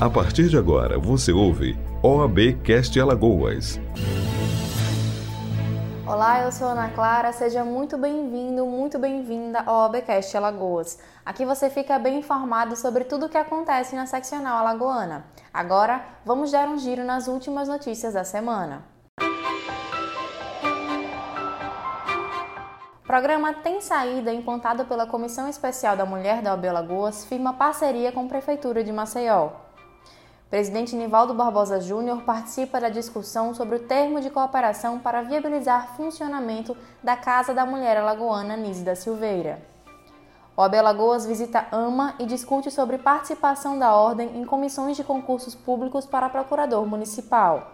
A partir de agora, você ouve OAB Cast Alagoas. Olá, eu sou Ana Clara, seja muito bem-vindo, muito bem-vinda ao OABcast Alagoas. Aqui você fica bem informado sobre tudo o que acontece na seccional alagoana. Agora, vamos dar um giro nas últimas notícias da semana. Programa Tem Saída, implantado pela Comissão Especial da Mulher da OAB Alagoas, firma parceria com a Prefeitura de Maceió. Presidente Nivaldo Barbosa Júnior participa da discussão sobre o termo de cooperação para viabilizar funcionamento da Casa da Mulher Alagoana Nise da Silveira. O AB Alagoas visita AMA e discute sobre participação da Ordem em comissões de concursos públicos para procurador municipal.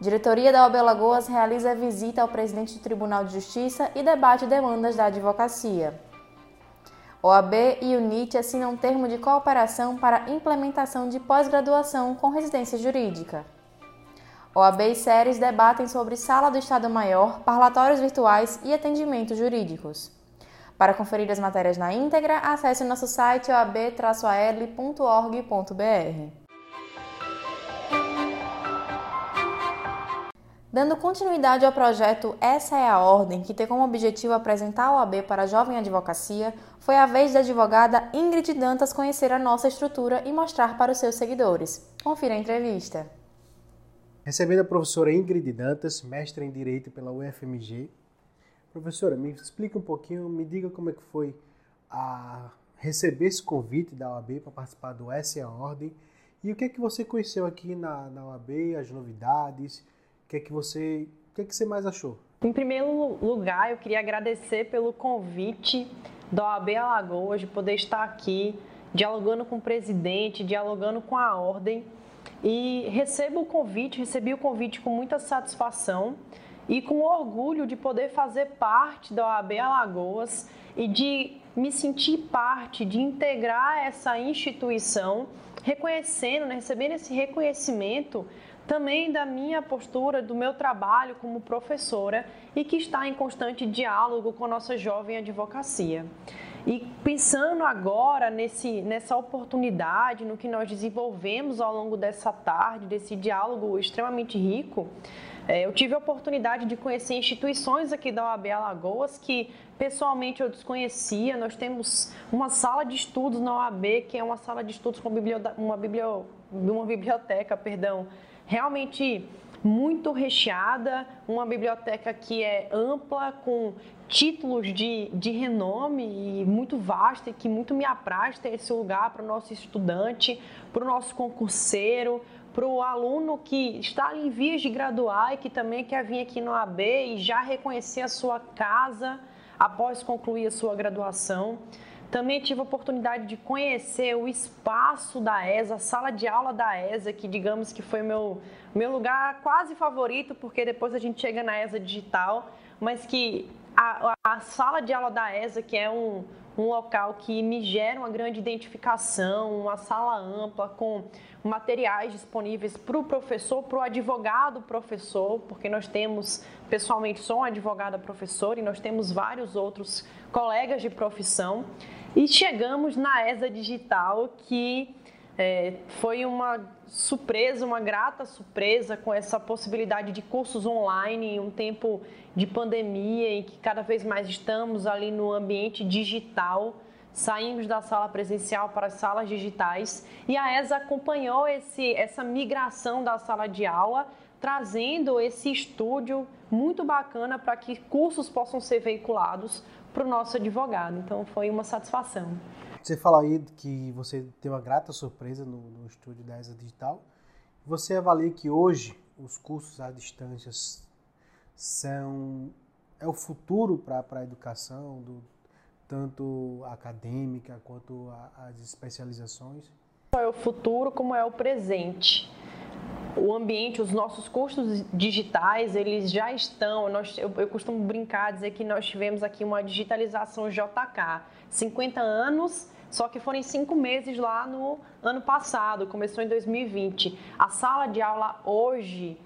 Diretoria da OAB Alagoas realiza visita ao presidente do Tribunal de Justiça e debate demandas da advocacia. OAB e UNIT assinam um termo de cooperação para implementação de pós-graduação com residência jurídica. OAB e SERES debatem sobre sala do Estado Maior, parlatórios virtuais e atendimentos jurídicos. Para conferir as matérias na íntegra, acesse o nosso site oab-al.org.br. Dando continuidade ao projeto Essa é a Ordem, que tem como objetivo apresentar a OAB para a jovem advocacia, foi a vez da advogada Ingrid Dantas conhecer a nossa estrutura e mostrar para os seus seguidores. Confira a entrevista. Recebendo a professora Ingrid Dantas, mestra em Direito pela UFMG. Professora, me explica um pouquinho, me diga como é que foi a receber esse convite da OAB para participar do Essa é a Ordem e o que é que você conheceu aqui na, na OAB, as novidades, o que é que você, o que é que você mais achou? Em primeiro lugar, eu queria agradecer pelo convite da OAB Alagoas de poder estar aqui dialogando com o presidente, dialogando com a ordem. E recebo o convite, recebi o convite com muita satisfação e com orgulho de poder fazer parte da OAB Alagoas e de me sentir parte, de integrar essa instituição, reconhecendo, né, recebendo esse reconhecimento também da minha postura, do meu trabalho como professora e que está em constante diálogo com a nossa jovem advocacia. E pensando agora nesse, nessa oportunidade, no que nós desenvolvemos ao longo dessa tarde, desse diálogo extremamente rico, é, eu tive a oportunidade de conhecer instituições aqui da OAB Alagoas que pessoalmente eu desconhecia. Nós temos uma sala de estudos na OAB, que é uma sala de estudos com uma, biblio, uma biblioteca, perdão, realmente muito recheada, uma biblioteca que é ampla, com títulos de, de renome e muito vasta e que muito me apraz ter esse lugar para o nosso estudante, para o nosso concurseiro, para o aluno que está em vias de graduar e que também quer vir aqui no AB e já reconhecer a sua casa após concluir a sua graduação. Também tive a oportunidade de conhecer o espaço da ESA, a sala de aula da ESA, que digamos que foi meu, meu lugar quase favorito, porque depois a gente chega na ESA digital, mas que a, a sala de aula da ESA, que é um, um local que me gera uma grande identificação, uma sala ampla com materiais disponíveis para o professor, para o advogado professor, porque nós temos, pessoalmente, sou uma advogada professora e nós temos vários outros colegas de profissão. E chegamos na ESA Digital, que é, foi uma surpresa, uma grata surpresa com essa possibilidade de cursos online em um tempo de pandemia em que cada vez mais estamos ali no ambiente digital. Saímos da sala presencial para as salas digitais e a ESA acompanhou esse, essa migração da sala de aula, trazendo esse estúdio muito bacana para que cursos possam ser veiculados para o nosso advogado. Então foi uma satisfação. Você fala aí que você teve uma grata surpresa no, no estúdio da ESA Digital. Você avalia que hoje os cursos à distância são é o futuro para a educação, do, tanto acadêmica quanto a, as especializações? É o futuro como é o presente o ambiente, os nossos cursos digitais, eles já estão. Nós, eu, eu costumo brincar, dizer que nós tivemos aqui uma digitalização JK, 50 anos só que foram cinco meses lá no ano passado, começou em 2020. A sala de aula hoje,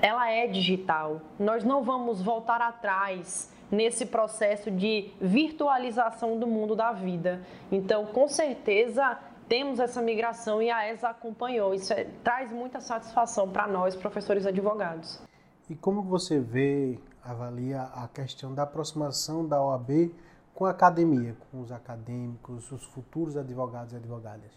ela é digital. Nós não vamos voltar atrás nesse processo de virtualização do mundo da vida. Então, com certeza, temos essa migração e a ESA acompanhou. Isso é, traz muita satisfação para nós, professores advogados. E como você vê, avalia a questão da aproximação da OAB com a academia, com os acadêmicos, os futuros advogados e advogadas?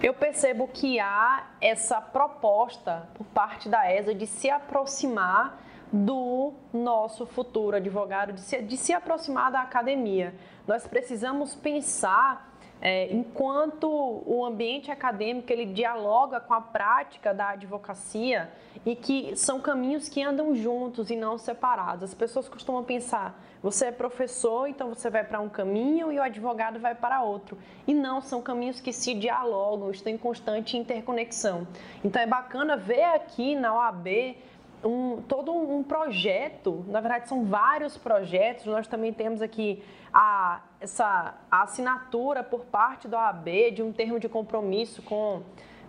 Eu percebo que há essa proposta por parte da ESA de se aproximar do nosso futuro advogado, de se, de se aproximar da academia. Nós precisamos pensar é, enquanto o ambiente acadêmico ele dialoga com a prática da advocacia e que são caminhos que andam juntos e não separados. As pessoas costumam pensar: você é professor, então você vai para um caminho e o advogado vai para outro. E não, são caminhos que se dialogam, estão em constante interconexão. Então é bacana ver aqui na OAB um, todo um projeto, na verdade são vários projetos, nós também temos aqui a, essa a assinatura por parte da OAB de um termo de compromisso com,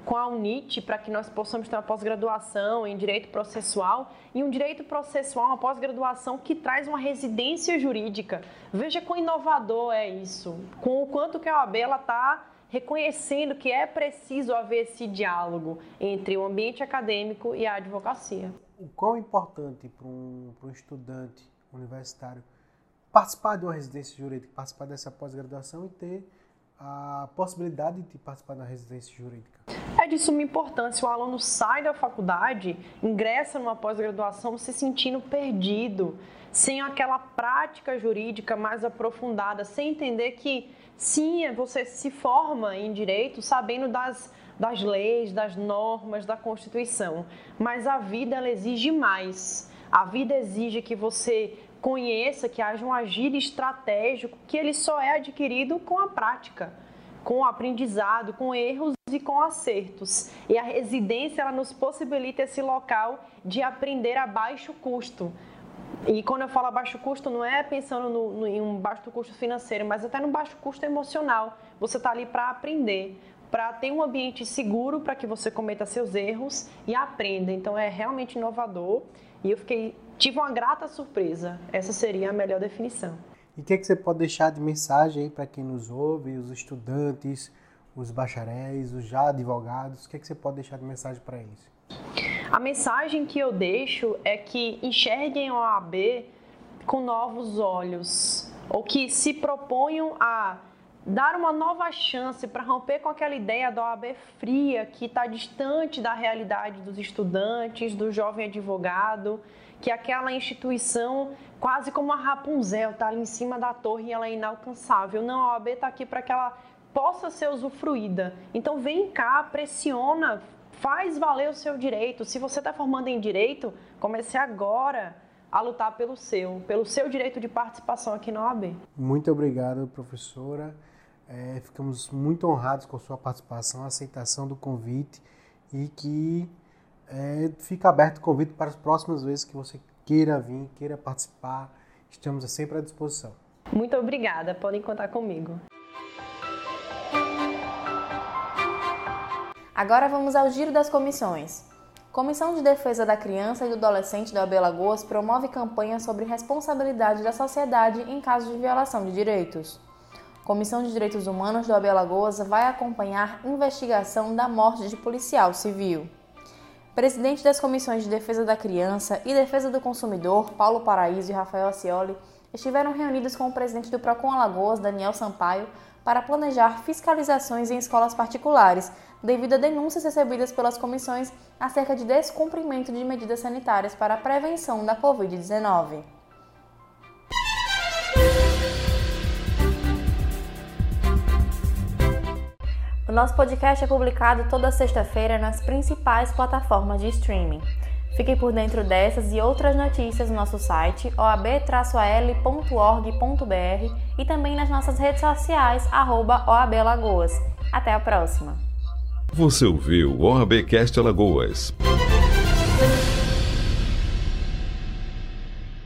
com a UNIT para que nós possamos ter uma pós-graduação em direito processual. E um direito processual, uma pós-graduação que traz uma residência jurídica. Veja quão inovador é isso, com o quanto que a OAB está reconhecendo que é preciso haver esse diálogo entre o ambiente acadêmico e a advocacia o quão importante para um, para um estudante universitário participar de uma residência jurídica, participar dessa pós-graduação e ter a possibilidade de participar da residência jurídica? É de suma importância. O aluno sai da faculdade, ingressa numa pós-graduação se sentindo perdido, sem aquela prática jurídica mais aprofundada, sem entender que sim, você se forma em direito sabendo das das leis, das normas, da Constituição. Mas a vida ela exige mais. A vida exige que você conheça, que haja um agir estratégico, que ele só é adquirido com a prática, com o aprendizado, com erros e com acertos. E a residência ela nos possibilita esse local de aprender a baixo custo. E quando eu falo baixo custo, não é pensando no, no, em um baixo custo financeiro, mas até no baixo custo emocional. Você está ali para aprender para ter um ambiente seguro para que você cometa seus erros e aprenda. Então é realmente inovador e eu fiquei tive uma grata surpresa. Essa seria a melhor definição. E o que, é que você pode deixar de mensagem para quem nos ouve, os estudantes, os bacharéis, os já advogados? O que, é que você pode deixar de mensagem para eles? A mensagem que eu deixo é que enxerguem a OAB com novos olhos, ou que se proponham a dar uma nova chance para romper com aquela ideia da OAB fria que está distante da realidade dos estudantes, do jovem advogado, que aquela instituição quase como a Rapunzel está ali em cima da torre e ela é inalcançável. Não, a OAB está aqui para que ela possa ser usufruída. Então vem cá, pressiona, faz valer o seu direito. Se você está formando em direito, comece agora a lutar pelo seu, pelo seu direito de participação aqui na OAB. Muito obrigado, professora. É, ficamos muito honrados com sua participação, a aceitação do convite e que é, fica aberto o convite para as próximas vezes que você queira vir, queira participar. Estamos sempre à disposição. Muito obrigada, podem contar comigo. Agora vamos ao giro das comissões. Comissão de Defesa da Criança e do Adolescente da AB Lagoas promove campanha sobre responsabilidade da sociedade em caso de violação de direitos. Comissão de Direitos Humanos do AB Alagoas vai acompanhar investigação da morte de policial civil. Presidente das Comissões de Defesa da Criança e Defesa do Consumidor, Paulo Paraíso e Rafael Acioli, estiveram reunidos com o presidente do Procon Alagoas, Daniel Sampaio, para planejar fiscalizações em escolas particulares, devido a denúncias recebidas pelas comissões acerca de descumprimento de medidas sanitárias para a prevenção da Covid-19. Nosso podcast é publicado toda sexta-feira nas principais plataformas de streaming. Fique por dentro dessas e outras notícias no nosso site oab-al.org.br e também nas nossas redes sociais @oablagoas. Até a próxima. Você ouviu o OABcast Alagoas.